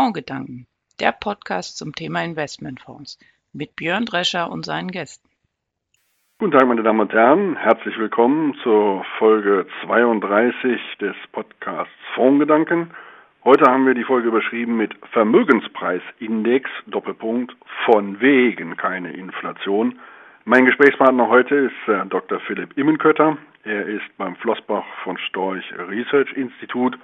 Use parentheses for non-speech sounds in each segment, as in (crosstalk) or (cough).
Fondsgedanken, der Podcast zum Thema Investmentfonds mit Björn Drescher und seinen Gästen. Guten Tag, meine Damen und Herren. Herzlich willkommen zur Folge 32 des Podcasts Fondsgedanken. Heute haben wir die Folge überschrieben mit Vermögenspreisindex, Doppelpunkt, von wegen keine Inflation. Mein Gesprächspartner heute ist äh, Dr. Philipp Immenkötter. Er ist beim Flossbach von Storch Research Institut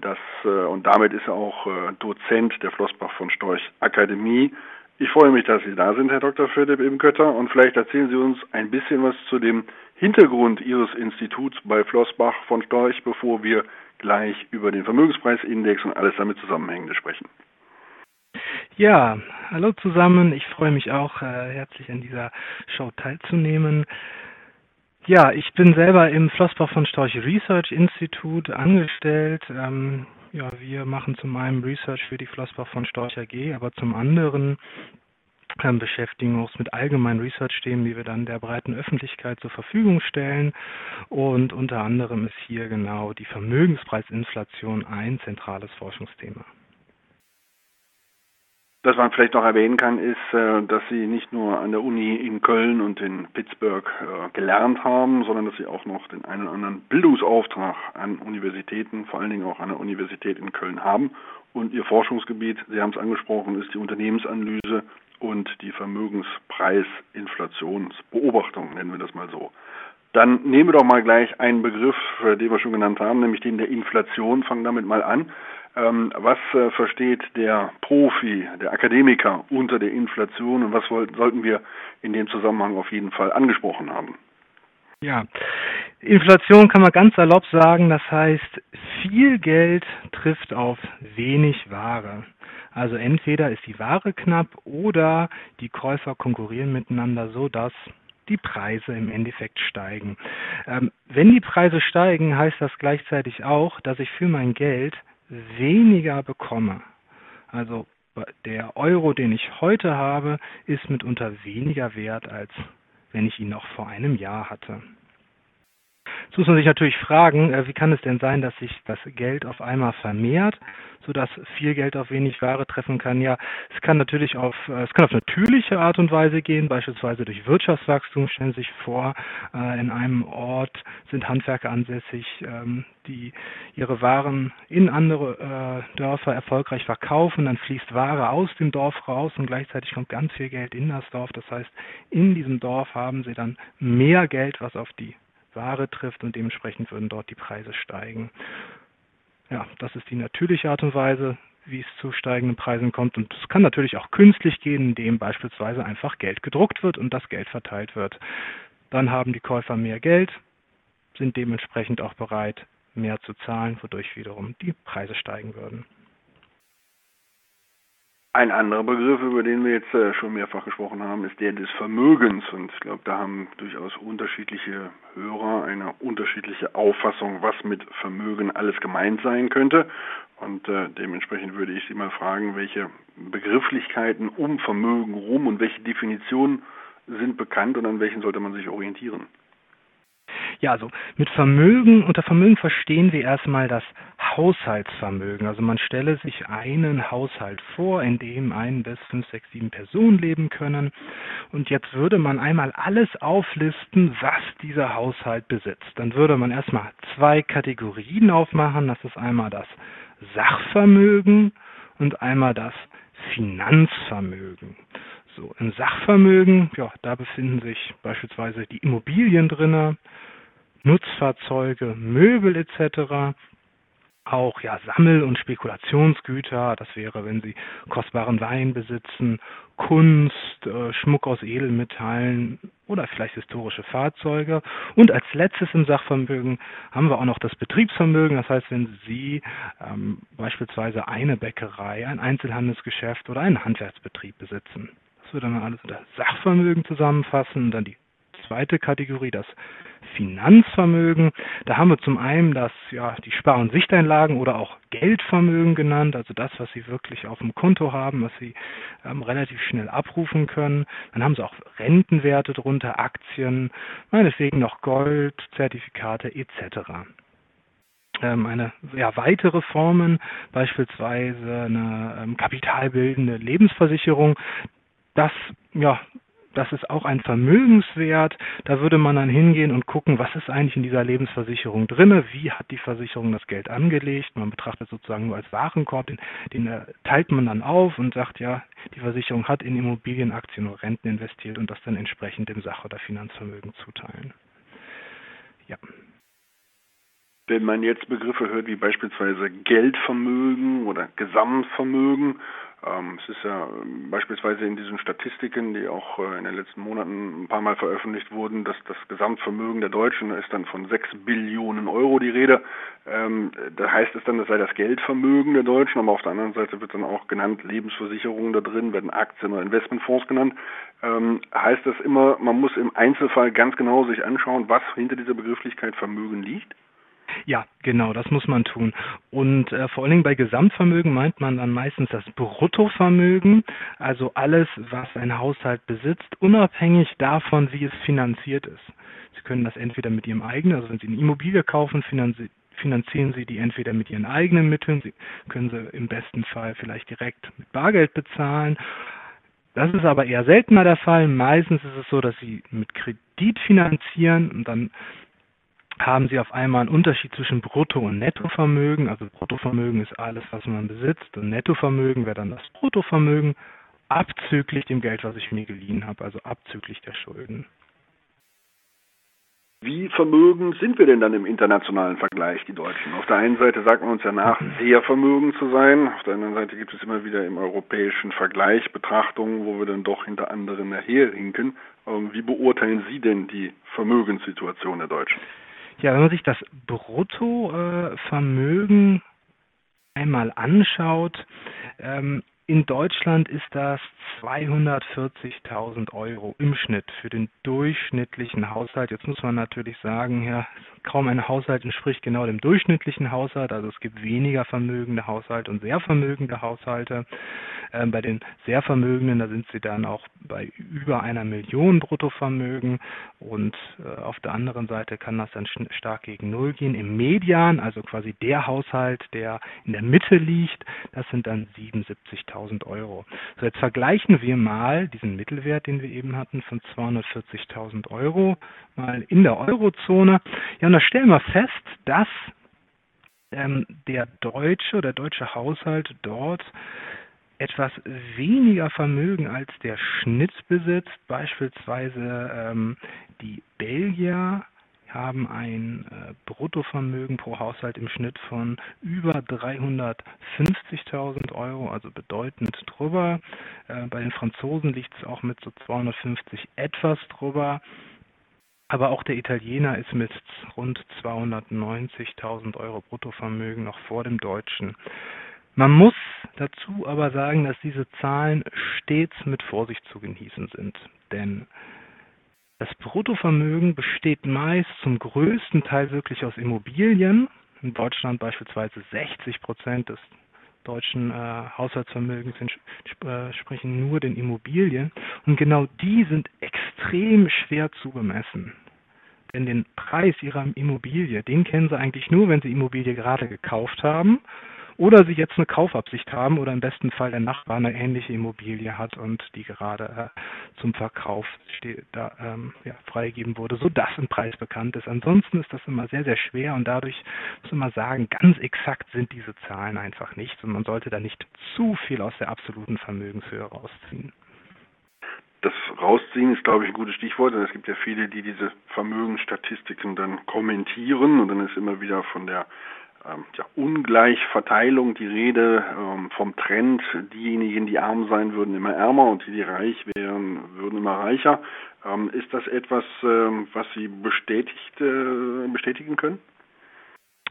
das, äh, und damit ist er auch äh, Dozent der Flossbach von Storch Akademie. Ich freue mich, dass Sie da sind, Herr Dr. Philipp Imkötter, und vielleicht erzählen Sie uns ein bisschen was zu dem Hintergrund Ihres Instituts bei Flossbach von Storch, bevor wir gleich über den Vermögenspreisindex und alles damit zusammenhängende sprechen. Ja, hallo zusammen. Ich freue mich auch, äh, herzlich an dieser Show teilzunehmen. Ja, ich bin selber im Flossbach von Storch Research Institute angestellt. Ähm, ja, wir machen zum einen Research für die Flossbach von Storch AG, aber zum anderen ähm, beschäftigen uns mit allgemeinen Research-Themen, die wir dann der breiten Öffentlichkeit zur Verfügung stellen. Und unter anderem ist hier genau die Vermögenspreisinflation ein zentrales Forschungsthema. Was man vielleicht noch erwähnen kann, ist, äh, dass Sie nicht nur an der Uni in Köln und in Pittsburgh äh, gelernt haben, sondern dass Sie auch noch den einen oder anderen Bildungsauftrag an Universitäten, vor allen Dingen auch an der Universität in Köln haben. Und Ihr Forschungsgebiet, Sie haben es angesprochen, ist die Unternehmensanalyse und die Vermögenspreisinflationsbeobachtung, nennen wir das mal so. Dann nehmen wir doch mal gleich einen Begriff, den wir schon genannt haben, nämlich den der Inflation. Fangen damit mal an. Ähm, was äh, versteht der Profi, der Akademiker unter der Inflation und was sollten wir in dem Zusammenhang auf jeden Fall angesprochen haben? Ja, Inflation kann man ganz salopp sagen, das heißt, viel Geld trifft auf wenig Ware. Also entweder ist die Ware knapp oder die Käufer konkurrieren miteinander so, dass die Preise im Endeffekt steigen. Ähm, wenn die Preise steigen, heißt das gleichzeitig auch, dass ich für mein Geld weniger bekomme. Also der Euro, den ich heute habe, ist mitunter weniger wert, als wenn ich ihn noch vor einem Jahr hatte. Jetzt muss man sich natürlich fragen, äh, wie kann es denn sein, dass sich das Geld auf einmal vermehrt, sodass viel Geld auf wenig Ware treffen kann? Ja, es kann natürlich auf, äh, es kann auf natürliche Art und Weise gehen, beispielsweise durch Wirtschaftswachstum. Stellen Sie sich vor, äh, in einem Ort sind Handwerker ansässig, ähm, die ihre Waren in andere Dörfer erfolgreich verkaufen, dann fließt Ware aus dem Dorf raus und gleichzeitig kommt ganz viel Geld in das Dorf. Das heißt, in diesem Dorf haben Sie dann mehr Geld, was auf die Ware trifft und dementsprechend würden dort die Preise steigen. Ja, das ist die natürliche Art und Weise, wie es zu steigenden Preisen kommt. Und es kann natürlich auch künstlich gehen, indem beispielsweise einfach Geld gedruckt wird und das Geld verteilt wird. Dann haben die Käufer mehr Geld, sind dementsprechend auch bereit, mehr zu zahlen, wodurch wiederum die Preise steigen würden. Ein anderer Begriff, über den wir jetzt äh, schon mehrfach gesprochen haben, ist der des Vermögens. Und ich glaube, da haben durchaus unterschiedliche Hörer eine unterschiedliche Auffassung, was mit Vermögen alles gemeint sein könnte. Und äh, dementsprechend würde ich Sie mal fragen, welche Begrifflichkeiten um Vermögen rum und welche Definitionen sind bekannt und an welchen sollte man sich orientieren. Ja, also mit Vermögen, unter Vermögen verstehen wir erstmal das Haushaltsvermögen. Also man stelle sich einen Haushalt vor, in dem ein bis fünf, sechs, sieben Personen leben können. Und jetzt würde man einmal alles auflisten, was dieser Haushalt besitzt. Dann würde man erstmal zwei Kategorien aufmachen. Das ist einmal das Sachvermögen und einmal das Finanzvermögen. So, im Sachvermögen, ja, da befinden sich beispielsweise die Immobilien drinne, Nutzfahrzeuge, Möbel etc. Auch ja Sammel- und Spekulationsgüter, das wäre, wenn Sie kostbaren Wein besitzen, Kunst, äh, Schmuck aus Edelmetallen oder vielleicht historische Fahrzeuge. Und als letztes im Sachvermögen haben wir auch noch das Betriebsvermögen. Das heißt, wenn Sie ähm, beispielsweise eine Bäckerei, ein Einzelhandelsgeschäft oder einen Handwerksbetrieb besitzen. Das würde man alles unter Sachvermögen zusammenfassen. Und dann die zweite Kategorie, das Finanzvermögen. Da haben wir zum einen das, ja, die Spar- und Sichteinlagen oder auch Geldvermögen genannt, also das, was Sie wirklich auf dem Konto haben, was Sie ähm, relativ schnell abrufen können. Dann haben Sie auch Rentenwerte drunter, Aktien, meinetwegen noch Gold, Zertifikate etc. ähm, eine ja, weitere Formen, beispielsweise eine ähm, kapitalbildende Lebensversicherung. Das ja, das ist auch ein Vermögenswert. Da würde man dann hingehen und gucken, was ist eigentlich in dieser Lebensversicherung drinne, wie hat die Versicherung das Geld angelegt. Man betrachtet sozusagen nur als Warenkorb, den, den äh, teilt man dann auf und sagt, ja, die Versicherung hat in Immobilien, Aktien oder Renten investiert und das dann entsprechend dem Sach- oder Finanzvermögen zuteilen. Ja. Wenn man jetzt Begriffe hört wie beispielsweise Geldvermögen oder Gesamtvermögen, ähm, es ist ja ähm, beispielsweise in diesen Statistiken, die auch äh, in den letzten Monaten ein paar Mal veröffentlicht wurden, dass das Gesamtvermögen der Deutschen ist dann von 6 Billionen Euro die Rede. Ähm, da heißt es dann, das sei das Geldvermögen der Deutschen, aber auf der anderen Seite wird dann auch genannt Lebensversicherungen da drin, werden Aktien oder Investmentfonds genannt. Ähm, heißt das immer, man muss im Einzelfall ganz genau sich anschauen, was hinter dieser Begrifflichkeit Vermögen liegt? Ja, genau, das muss man tun. Und äh, vor allen Dingen bei Gesamtvermögen meint man dann meistens das Bruttovermögen, also alles, was ein Haushalt besitzt, unabhängig davon, wie es finanziert ist. Sie können das entweder mit Ihrem eigenen, also wenn Sie eine Immobilie kaufen, finanzieren finanzieren Sie die entweder mit Ihren eigenen Mitteln, Sie können sie im besten Fall vielleicht direkt mit Bargeld bezahlen. Das ist aber eher seltener der Fall. Meistens ist es so, dass Sie mit Kredit finanzieren und dann haben Sie auf einmal einen Unterschied zwischen Brutto- und Nettovermögen. Also Bruttovermögen ist alles, was man besitzt und Nettovermögen wäre dann das Bruttovermögen abzüglich dem Geld, was ich mir geliehen habe, also abzüglich der Schulden. Wie vermögend sind wir denn dann im internationalen Vergleich, die Deutschen? Auf der einen Seite sagt man uns ja nach, sehr vermögend zu sein. Auf der anderen Seite gibt es immer wieder im europäischen Vergleich Betrachtungen, wo wir dann doch hinter anderen herhinken. Ähm, wie beurteilen Sie denn die Vermögenssituation der Deutschen? Ja, wenn man sich das Bruttovermögen einmal anschaut, ähm, in Deutschland ist das 240.000 Euro im Schnitt für den durchschnittlichen Haushalt. Jetzt muss man natürlich sagen, ja, kaum ein Haushalt entspricht genau dem durchschnittlichen Haushalt. Also es gibt weniger vermögende Haushalte und sehr vermögende Haushalte. Ähm, bei den sehr vermögenden, da sind sie dann auch bei über einer Million Bruttovermögen und äh, auf der anderen Seite kann das dann stark gegen Null gehen. Im Median, also quasi der Haushalt, der in der Mitte liegt, das sind dann 77.000 200.000 Euro. So, jetzt vergleichen wir mal diesen Mittelwert, den wir eben hatten, von 240.000 Euro mal in der Eurozone. Ja, und da stellen wir fest, dass ähm, der deutsche, der deutsche Haushalt dort etwas weniger Vermögen als der Schnitt besitzt. Beispielsweise ähm, die Belgier haben ein äh, Bruttovermögen pro Haushalt im Schnitt von über 350.000 Euro, also bedeutend drüber. Äh, bei den Franzosen liegt es auch mit so 250 etwas drüber. Aber auch der Italiener ist mit rund 290.000 Euro Bruttovermögen noch vor dem Deutschen. Man muss dazu aber sagen, dass diese Zahlen stets mit Vorsicht zu genießen sind. Denn das Bruttovermögen besteht meist zum größten Teil wirklich aus Immobilien. In Deutschland beispielsweise 60 Prozent des deutschen äh, Haushaltsvermögens entsprechen nur den Immobilien. Und genau die sind extrem schwer zu bemessen. Denn den Preis ihrer Immobilie, den kennen sie eigentlich nur, wenn sie Immobilie gerade gekauft haben oder sie jetzt eine Kaufabsicht haben oder im besten Fall der Nachbar eine ähnliche Immobilie hat und die gerade äh, zum Verkauf steht, da, ähm, ja, freigegeben wurde, sodass ein Preis bekannt ist. Ansonsten ist das immer sehr, sehr schwer und dadurch muss man sagen, ganz exakt sind diese Zahlen einfach nicht und man sollte da nicht zu viel aus der absoluten Vermögenshöhe rausziehen. Das Rausziehen ist, glaube ich, ein gutes Stichwort, denn es gibt ja viele, die diese Vermögensstatistiken dann kommentieren und dann ist immer wieder von der ähm, ja, Ungleichverteilung die Rede ähm, vom Trend, diejenigen, die arm sein würden, immer ärmer und die, die reich wären, würden immer reicher. Ähm, ist das etwas, ähm, was Sie bestätigt, äh, bestätigen können?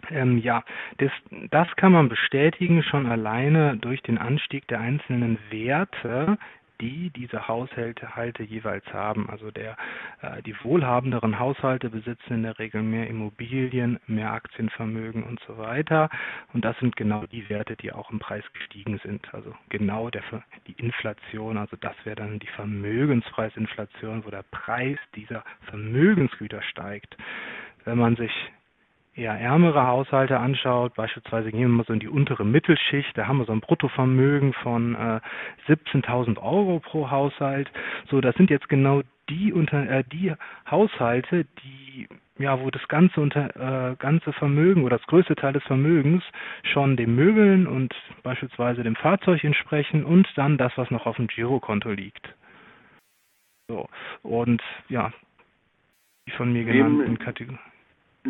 Ähm, ja, das, das kann man bestätigen schon alleine durch den Anstieg der einzelnen Werte die diese Haushalte jeweils haben. Also der, äh, die wohlhabenderen Haushalte besitzen in der Regel mehr Immobilien, mehr Aktienvermögen und so weiter. Und das sind genau die Werte, die auch im Preis gestiegen sind. Also genau der, die Inflation, also das wäre dann die Vermögenspreisinflation, wo der Preis dieser Vermögensgüter steigt. Wenn man sich eher ärmere Haushalte anschaut, beispielsweise gehen wir mal so in die untere Mittelschicht, da haben wir so ein Bruttovermögen von äh, 17.000 Euro pro Haushalt. So, das sind jetzt genau die unter äh, die Haushalte, die ja, wo das ganze unter äh, ganze Vermögen oder das größte Teil des Vermögens schon dem Möbeln und beispielsweise dem Fahrzeug entsprechen und dann das, was noch auf dem Girokonto liegt. So und ja, die von mir genannten Kategorien.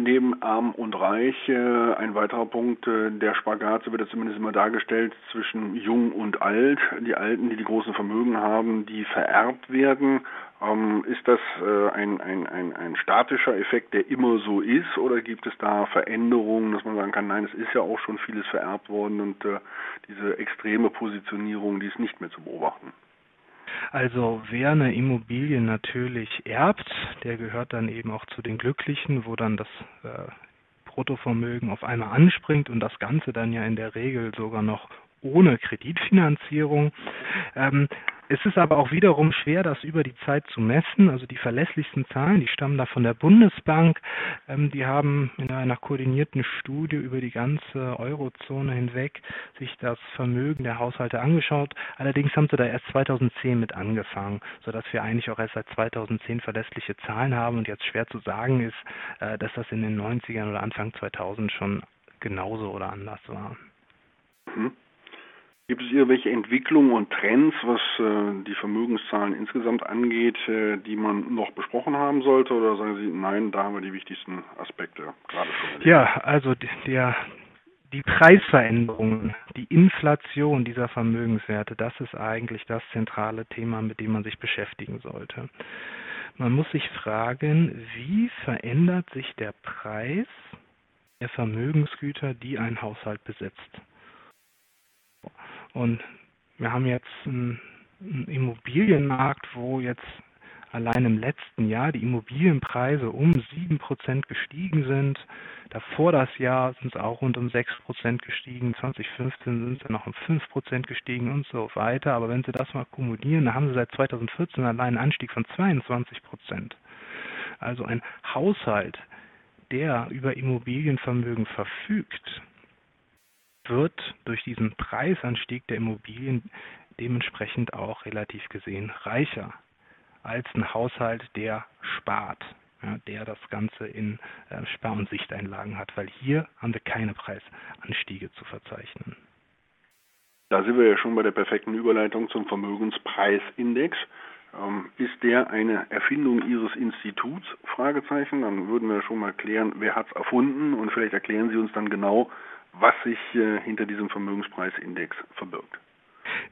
Neben Arm und Reich äh, ein weiterer Punkt, äh, der Spagat, so wird er zumindest immer dargestellt, zwischen Jung und Alt. Die Alten, die die großen Vermögen haben, die vererbt werden. Ähm, ist das äh, ein, ein, ein, ein statischer Effekt, der immer so ist, oder gibt es da Veränderungen, dass man sagen kann, nein, es ist ja auch schon vieles vererbt worden und äh, diese extreme Positionierung, die ist nicht mehr zu beobachten? Also wer eine Immobilie natürlich erbt, der gehört dann eben auch zu den Glücklichen, wo dann das äh, Bruttovermögen auf einmal anspringt und das Ganze dann ja in der Regel sogar noch ohne Kreditfinanzierung. Ähm, es ist aber auch wiederum schwer, das über die Zeit zu messen. Also die verlässlichsten Zahlen, die stammen da von der Bundesbank. Ähm, die haben in einer koordinierten Studie über die ganze Eurozone hinweg sich das Vermögen der Haushalte angeschaut. Allerdings haben sie da erst 2010 mit angefangen, sodass wir eigentlich auch erst seit 2010 verlässliche Zahlen haben und jetzt schwer zu sagen ist, äh, dass das in den 90ern oder Anfang 2000 schon genauso oder anders war. Mhm. Gibt es irgendwelche Entwicklungen und Trends, was äh, die Vermögenszahlen insgesamt angeht, äh, die man noch besprochen haben sollte? Oder sagen Sie, nein, da haben wir die wichtigsten Aspekte gerade schon? Ja, also der, die Preisveränderungen, die Inflation dieser Vermögenswerte, das ist eigentlich das zentrale Thema, mit dem man sich beschäftigen sollte. Man muss sich fragen, wie verändert sich der Preis der Vermögensgüter, die ein Haushalt besitzt? Und wir haben jetzt einen, Immobilienmarkt, wo jetzt allein im letzten Jahr die Immobilienpreise um sieben Prozent gestiegen sind. Davor das Jahr sind es auch rund um sechs Prozent gestiegen. 2015 sind sie noch um fünf Prozent gestiegen und so weiter. Aber wenn Sie das mal kumulieren, dann haben Sie seit 2014 allein einen Anstieg von 22 Prozent. Also ein Haushalt, der über Immobilienvermögen verfügt, wird durch diesen Preisanstieg der Immobilien dementsprechend auch relativ gesehen reicher als ein Haushalt, der spart, ja, der das Ganze in äh, Spar- und Sichteinlagen hat, weil hier haben wir keine Preisanstiege zu verzeichnen. Da sind wir ja schon bei der perfekten Überleitung zum Vermögenspreisindex. Ähm, ist der eine Erfindung Ihres Instituts? Fragezeichen. Dann würden wir schon mal klären, wer hat es erfunden und vielleicht erklären Sie uns dann genau, was sich äh, hinter diesem Vermögenspreisindex verbirgt.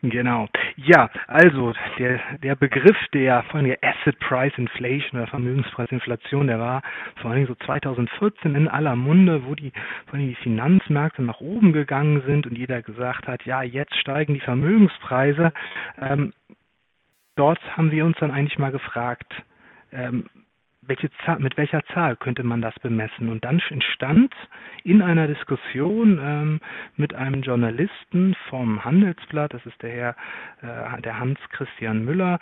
Genau. Ja, also der, der Begriff der allem der Asset Price Inflation oder Vermögenspreisinflation, der war vor allem so 2014 in aller Munde, wo die vor allem die Finanzmärkte nach oben gegangen sind und jeder gesagt hat, ja, jetzt steigen die Vermögenspreise. Ähm, dort haben wir uns dann eigentlich mal gefragt, ähm, welche Zahl, mit welcher Zahl könnte man das bemessen? Und dann entstand in einer Diskussion ähm, mit einem Journalisten vom Handelsblatt, das ist der Herr, äh, der Hans Christian Müller,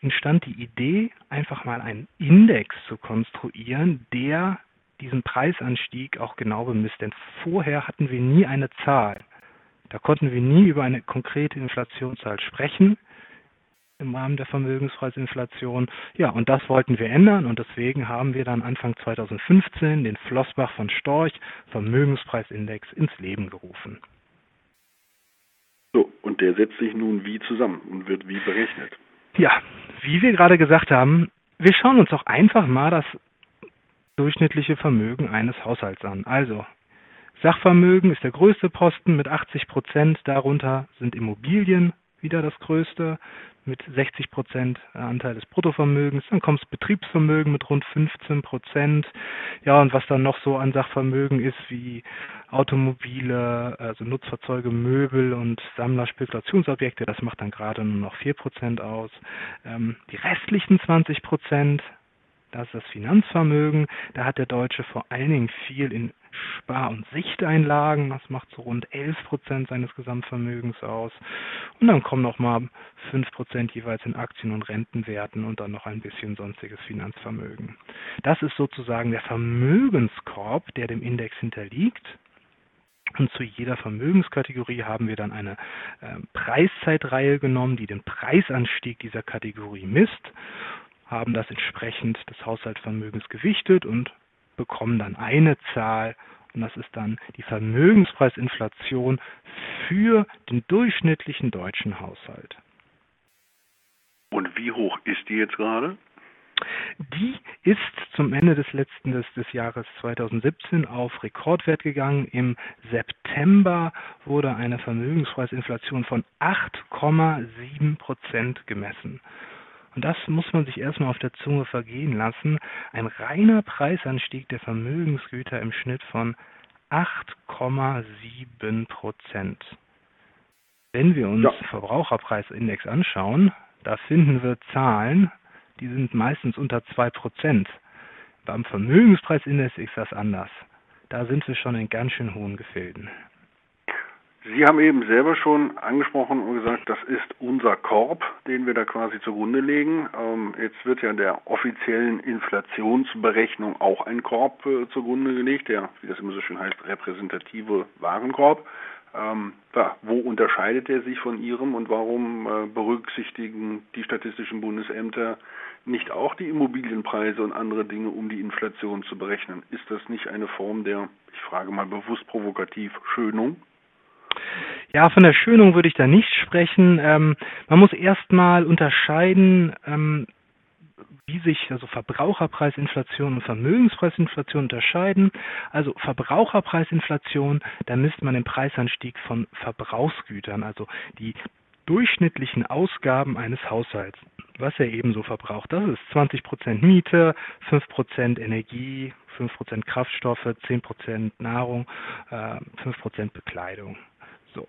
entstand die Idee, einfach mal einen Index zu konstruieren, der diesen Preisanstieg auch genau bemisst. Denn vorher hatten wir nie eine Zahl. Da konnten wir nie über eine konkrete Inflationszahl sprechen im Rahmen der Vermögenspreisinflation. Ja, und das wollten wir ändern und deswegen haben wir dann Anfang 2015 den Flossbach von Storch Vermögenspreisindex ins Leben gerufen. So, und der setzt sich nun wie zusammen und wird wie berechnet? Ja, wie wir gerade gesagt haben, wir schauen uns auch einfach mal das durchschnittliche Vermögen eines Haushalts an. Also Sachvermögen ist der größte Posten mit 80 Prozent, darunter sind Immobilien wieder das größte mit 60 Prozent Anteil des Bruttovermögens. Dann kommt das Betriebsvermögen mit rund 15 Prozent. Ja, und was dann noch so an Sachvermögen ist, wie Automobile, also Nutzfahrzeuge, Möbel und Sammler-Spekulationsobjekte, das macht dann gerade nur noch 4 Prozent aus. Ähm, die restlichen 20 Prozent Das ist das Finanzvermögen. Da hat der Deutsche vor allen Dingen viel in Spar- und Sichteinlagen. Das macht so rund 11 Prozent seines Gesamtvermögens aus. Und dann kommen noch mal 5 Prozent jeweils in Aktien und Rentenwerten und dann noch ein bisschen sonstiges Finanzvermögen. Das ist sozusagen der Vermögenskorb, der dem Index hinterliegt. Und zu jeder Vermögenskategorie haben wir dann eine äh, Preiszeitreihe genommen, die den Preisanstieg dieser Kategorie misst, haben das entsprechend des Haushaltsvermögens gewichtet und bekommen dann eine Zahl und das ist dann die Vermögenspreisinflation für den durchschnittlichen deutschen Haushalt. Und wie hoch ist die jetzt gerade? Die ist zum Ende des letzten des, des Jahres 2017 auf Rekordwert gegangen. Im September wurde eine Vermögenspreisinflation von 8,7 Prozent gemessen. Und das muss man sich erstmal auf der Zunge vergehen lassen. Ein reiner Preisanstieg der Vermögensgüter im Schnitt von 8,7 Prozent. Wenn wir uns ja. Verbraucherpreisindex anschauen, da finden wir Zahlen, die sind meistens unter 2 Prozent. Beim Vermögenspreisindex ist das anders. Da sind wir schon in ganz schön hohen Gefilden. Sie haben eben selber schon angesprochen und gesagt, das ist unser Korb, den wir da quasi zugrunde legen. Ähm, jetzt wird ja der offiziellen Inflationsberechnung auch ein Korb äh, zugrunde gelegt, der, wie das immer so schön heißt, repräsentative Warenkorb. Ähm, ja, wo unterscheidet er sich von Ihrem und warum äh, berücksichtigen die statistischen Bundesämter nicht auch die Immobilienpreise und andere Dinge, um die Inflation zu berechnen? Ist das nicht eine Form der, ich frage mal bewusst provokativ, Schönung? Ja, von der Schönung würde ich da nicht sprechen. Ähm, man muss erstmal unterscheiden, ähm, wie sich also Verbraucherpreisinflation und Vermögenspreisinflation unterscheiden. Also Verbraucherpreisinflation, da misst man den Preisanstieg von Verbrauchsgütern, also die durchschnittlichen Ausgaben eines Haushalts, was er ebenso verbraucht. Das ist 20 Prozent Miete, 5 Prozent Energie, 5 Prozent Kraftstoffe, 10 Prozent Nahrung, äh, 5 Prozent Bekleidung. So.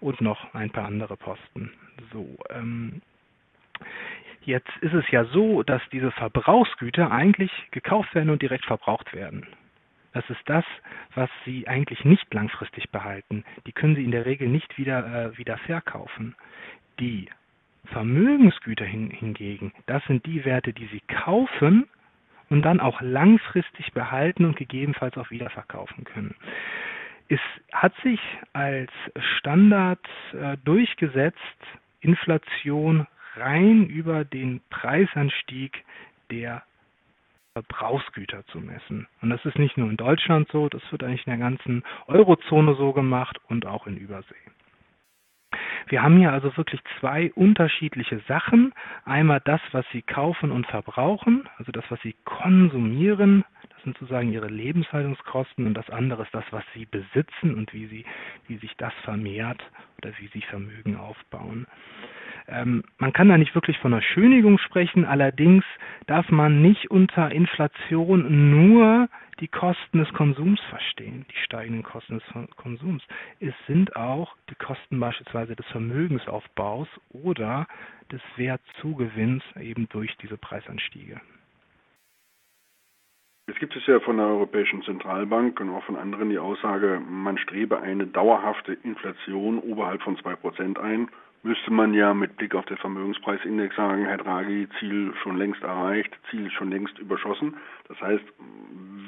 Und noch ein paar andere Posten. So, ähm, Jetzt ist es ja so, dass diese Verbrauchsgüter eigentlich gekauft werden und direkt verbraucht werden. Das ist das, was Sie eigentlich nicht langfristig behalten. Die können Sie in der Regel nicht wieder, äh, wieder verkaufen. Die Vermögensgüter hin, hingegen, das sind die Werte, die Sie kaufen und dann auch langfristig behalten und gegebenenfalls auch wieder verkaufen können. Es hat sich als Standard äh, durchgesetzt, Inflation rein über den Preisanstieg der Verbrauchsgüter zu messen. Und das ist nicht nur in Deutschland so, das wird eigentlich in der ganzen Eurozone so gemacht und auch in Übersee. Wir haben hier also wirklich zwei unterschiedliche Sachen. Einmal das, was Sie kaufen und verbrauchen, also das, was Sie konsumieren, sind sozusagen Ihre Lebenshaltungskosten und das andere ist das, was Sie besitzen und wie, Sie, wie sich das vermehrt oder wie Sie Vermögen aufbauen. Ähm, man kann da nicht wirklich von einer Schönigung sprechen, allerdings darf man nicht unter Inflation nur die Kosten des Konsums verstehen, die steigenden Kosten des Konsums. Es sind auch die Kosten beispielsweise des Vermögensaufbaus oder des Wertzugewinns eben durch diese Preisanstiege. Es gibt es ja von der Europäischen Zentralbank und auch von anderen die Aussage, man strebe eine dauerhafte Inflation oberhalb von 2% ein müsste man ja mit Blick auf den Vermögenspreisindex sagen, Herr Draghi, Ziel schon längst erreicht, Ziel schon längst überschossen. Das heißt,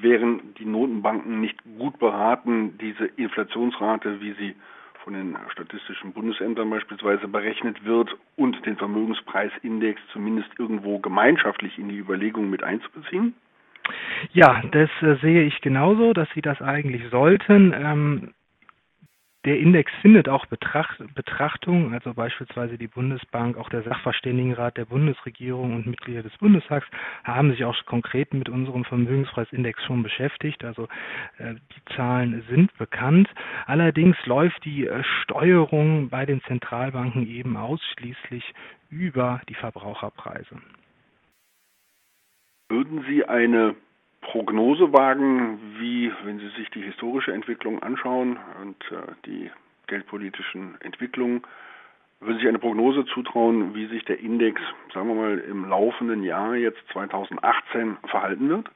wären die Notenbanken nicht gut beraten, diese Inflationsrate, wie sie von den statistischen Bundesämtern beispielsweise berechnet wird und den Vermögenspreisindex zumindest irgendwo gemeinschaftlich in die Überlegungen mit einzubeziehen? Ja, das äh, sehe ich genauso, dass sie das eigentlich sollten. Ähm, der Index findet auch Betracht, Betrachtung, also beispielsweise die Bundesbank, auch der Sachverständigenrat der Bundesregierung und Mitglieder des Bundestags haben sich auch konkret mit unserem Vermögenspreisindex schon beschäftigt. Also äh, die Zahlen sind bekannt. Allerdings läuft die äh, Steuerung bei den Zentralbanken eben ausschließlich über die Verbraucherpreise. Würden Sie eine Prognose wagen, wie, wenn Sie sich die historische Entwicklung anschauen und äh, die geldpolitischen Entwicklungen, Würden Sie eine Prognose zutrauen, wie sich der Index, sagen wir mal, im laufenden Jahr jetzt 2018 verhalten wird?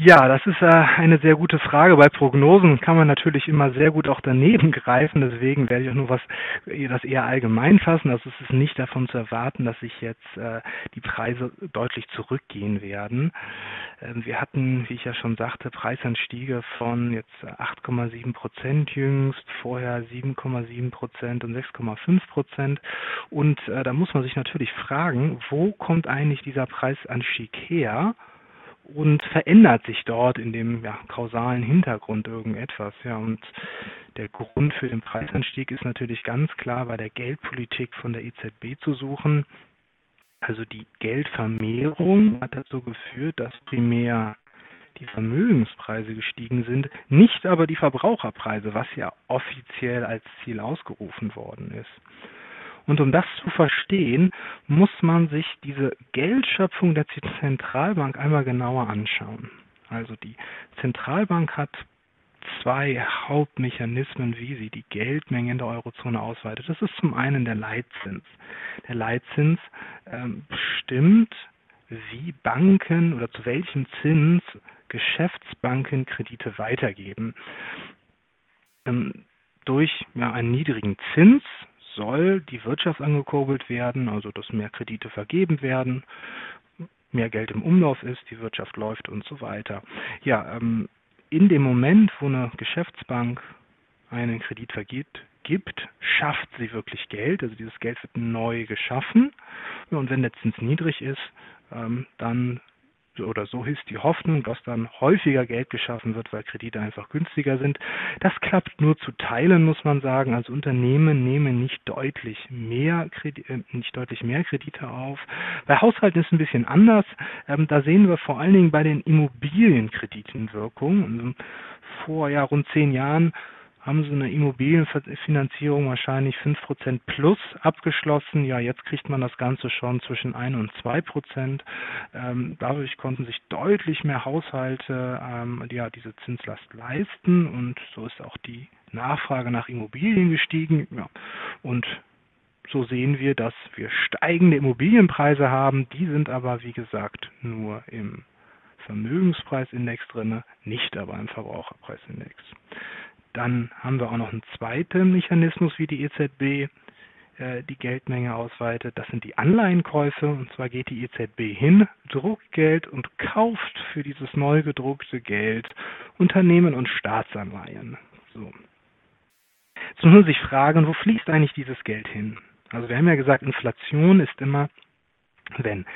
Ja, das ist äh, eine sehr gute Frage. Bei Prognosen kann man natürlich immer sehr gut auch daneben (laughs) greifen. Deswegen werde ich auch nur was das eher allgemein fassen. Also es ist nicht davon zu erwarten, dass sich jetzt äh, die Preise deutlich zurückgehen werden. Ähm, wir hatten, wie ich ja schon sagte, Preisanstiege von jetzt 8,7 Prozent jüngst, vorher 7,7 Prozent und 6,5 Prozent. Und äh, da muss man sich natürlich fragen, wo kommt eigentlich dieser Preisanstieg her? Und verändert sich dort in dem ja, kausalen Hintergrund irgendetwas. Ja, und der Grund für den Preisanstieg ist natürlich ganz klar bei der Geldpolitik von der EZB zu suchen. Also die Geldvermehrung hat dazu geführt, dass primär die Vermögenspreise gestiegen sind, nicht aber die Verbraucherpreise, was ja offiziell als Ziel ausgerufen worden ist. Und um das zu verstehen, muss man sich diese Geldschöpfung der Zentralbank einmal genauer anschauen. Also die Zentralbank hat zwei Hauptmechanismen, wie sie die Geldmenge in der Eurozone ausweitet. Das ist zum einen der Leitzins. Der Leitzins ähm, bestimmt, wie Banken oder zu welchem Zins Geschäftsbanken Kredite weitergeben. Ähm, durch einen niedrigen Zins soll die Wirtschaft angekurbelt werden, also dass mehr Kredite vergeben werden, mehr Geld im Umlauf ist, die Wirtschaft läuft und so weiter. Ja, ähm, in dem Moment, wo eine Geschäftsbank einen Kredit vergibt, gibt, schafft sie wirklich Geld. Also dieses Geld wird neu geschaffen. und wenn der Zins niedrig ist, ähm, dann oder so ist die Hoffnung, dass dann häufiger Geld geschaffen wird, weil Kredite einfach günstiger sind. Das klappt nur zu Teilen, muss man sagen. Also Unternehmen nehmen nicht deutlich mehr Kredite, äh, nicht deutlich mehr Kredite auf. Bei Haushalten ist es ein bisschen anders. Ähm, da sehen wir vor allen Dingen bei den Immobilienkrediten Wirkung. Also vor ja, rund zehn Jahren haben sie eine Immobilienfinanzierung wahrscheinlich 5% plus abgeschlossen. Ja, jetzt kriegt man das Ganze schon zwischen 1 und 2%. Ähm, dadurch konnten sich deutlich mehr Haushalte ähm, ja, diese Zinslast leisten und so ist auch die Nachfrage nach Immobilien gestiegen. Ja. Und so sehen wir, dass wir steigende Immobilienpreise haben. Die sind aber, wie gesagt, nur im Vermögenspreisindex drin, nicht aber im Verbraucherpreisindex. Dann haben wir auch noch einen zweiten Mechanismus, wie die EZB äh, die Geldmenge ausweitet. Das sind die Anleihenkäufe. Und zwar geht die EZB hin, druckt Geld und kauft für dieses neu gedruckte Geld Unternehmen und Staatsanleihen. So. Jetzt muss man sich fragen, wo fließt eigentlich dieses Geld hin? Also wir haben ja gesagt, Inflation ist immer, wenn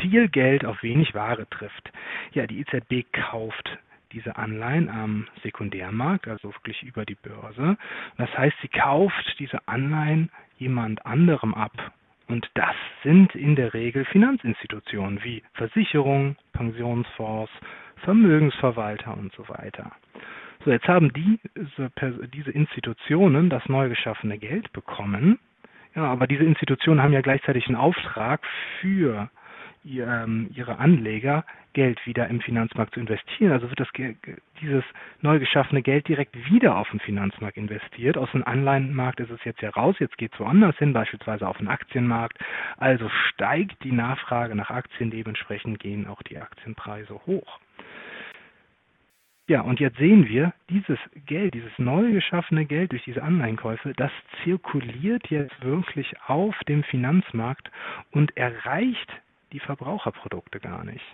viel Geld auf wenig Ware trifft. Ja, die EZB kauft diese Anleihen am Sekundärmarkt, also wirklich über die Börse. Das heißt, sie kauft diese Anleihen jemand anderem ab. Und das sind in der Regel Finanzinstitutionen wie Versicherungen, Pensionsfonds, Vermögensverwalter und so weiter. So, jetzt haben diese, diese Institutionen das neu geschaffene Geld bekommen. Ja, aber diese Institutionen haben ja gleichzeitig einen Auftrag für ihre Anleger Geld wieder im Finanzmarkt zu investieren. Also wird das dieses neu geschaffene Geld direkt wieder auf den Finanzmarkt investiert. Aus dem Anleihenmarkt ist es jetzt ja raus, jetzt geht es woanders hin, beispielsweise auf den Aktienmarkt. Also steigt die Nachfrage nach Aktien, dementsprechend gehen auch die Aktienpreise hoch. Ja, und jetzt sehen wir, dieses Geld, dieses neu geschaffene Geld durch diese Anleihenkäufe, das zirkuliert jetzt wirklich auf dem Finanzmarkt und erreicht die Verbraucherprodukte gar nicht.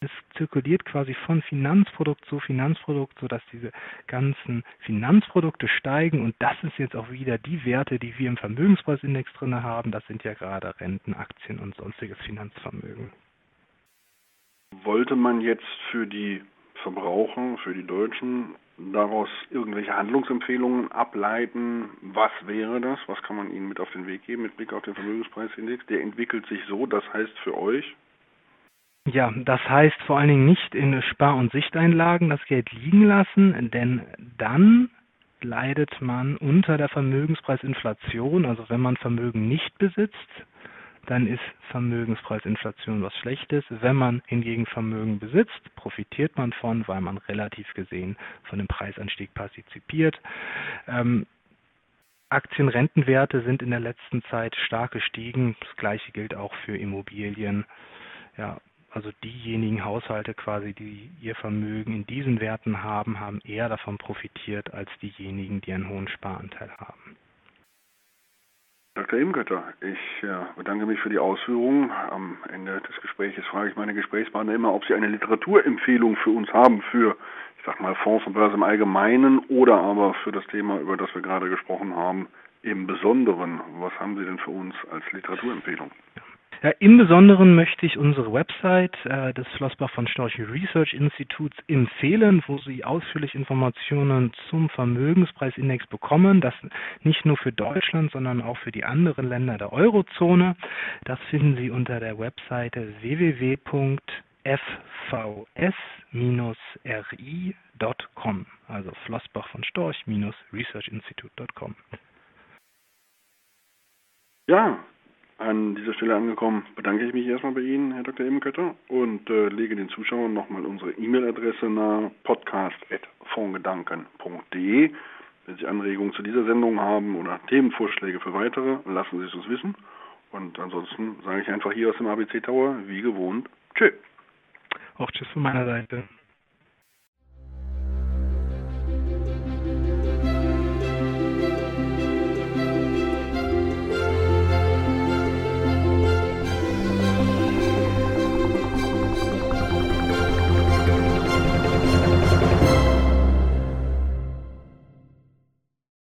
Es zirkuliert quasi von Finanzprodukt zu Finanzprodukt, sodass diese ganzen Finanzprodukte steigen und das ist jetzt auch wieder die Werte, die wir im Vermögenspreisindex drin haben. Das sind ja gerade Renten, Aktien und sonstiges Finanzvermögen. Wollte man jetzt für die Verbraucher, für die Deutschen daraus irgendwelche Handlungsempfehlungen ableiten? Was wäre das? Was kann man ihnen mit auf den Weg geben mit Blick auf den Vermögenspreisindex? Der entwickelt sich so, das heißt für euch? Ja, das heißt vor allen Dingen nicht in Spar- und Sichteinlagen das Geld liegen lassen, denn dann leidet man unter der Vermögenspreisinflation. Also wenn man Vermögen nicht besitzt, dann ist Vermögenspreisinflation was Schlechtes. Wenn man hingegen Vermögen besitzt, profitiert man von, weil man relativ gesehen von dem Preisanstieg partizipiert. Ähm, Aktienrentenwerte sind in der letzten Zeit stark gestiegen. Das gleiche gilt auch für Immobilien. Ja, also diejenigen Haushalte quasi, die ihr Vermögen in diesen Werten haben, haben eher davon profitiert als diejenigen, die einen hohen Sparanteil haben. Dr. Imgötter, ich ja, bedanke mich für die Ausführungen. Am Ende des Gesprächs frage ich meine Gesprächspartner immer, ob sie eine Literaturempfehlung für uns haben für, ich sag mal, Fonds und Börse im Allgemeinen oder aber für das Thema, über das wir gerade gesprochen haben, im Besonderen. Was haben Sie denn für uns als Literaturempfehlung? Ja, Im Besonderen möchte ich unsere Website äh, des Flossbach von Storch Research Instituts empfehlen, wo Sie ausführlich Informationen zum Vermögenspreisindex bekommen. Das nicht nur für Deutschland, sondern auch für die anderen Länder der Eurozone. Das finden Sie unter der Webseite www.fvs-ri.com, also Flossbach von Storch-researchinstitute.com. Ja, an dieser Stelle angekommen, bedanke ich mich erstmal bei Ihnen, Herr Dr. Ebenkötter, und äh, lege den Zuschauern nochmal unsere E-Mail-Adresse nahe, podcast.fondgedanken.de. Wenn Sie Anregungen zu dieser Sendung haben oder Themenvorschläge für weitere, lassen Sie es uns wissen. Und ansonsten sage ich einfach hier aus dem ABC Tower, wie gewohnt, tschö. Auch tschüss von meiner Seite.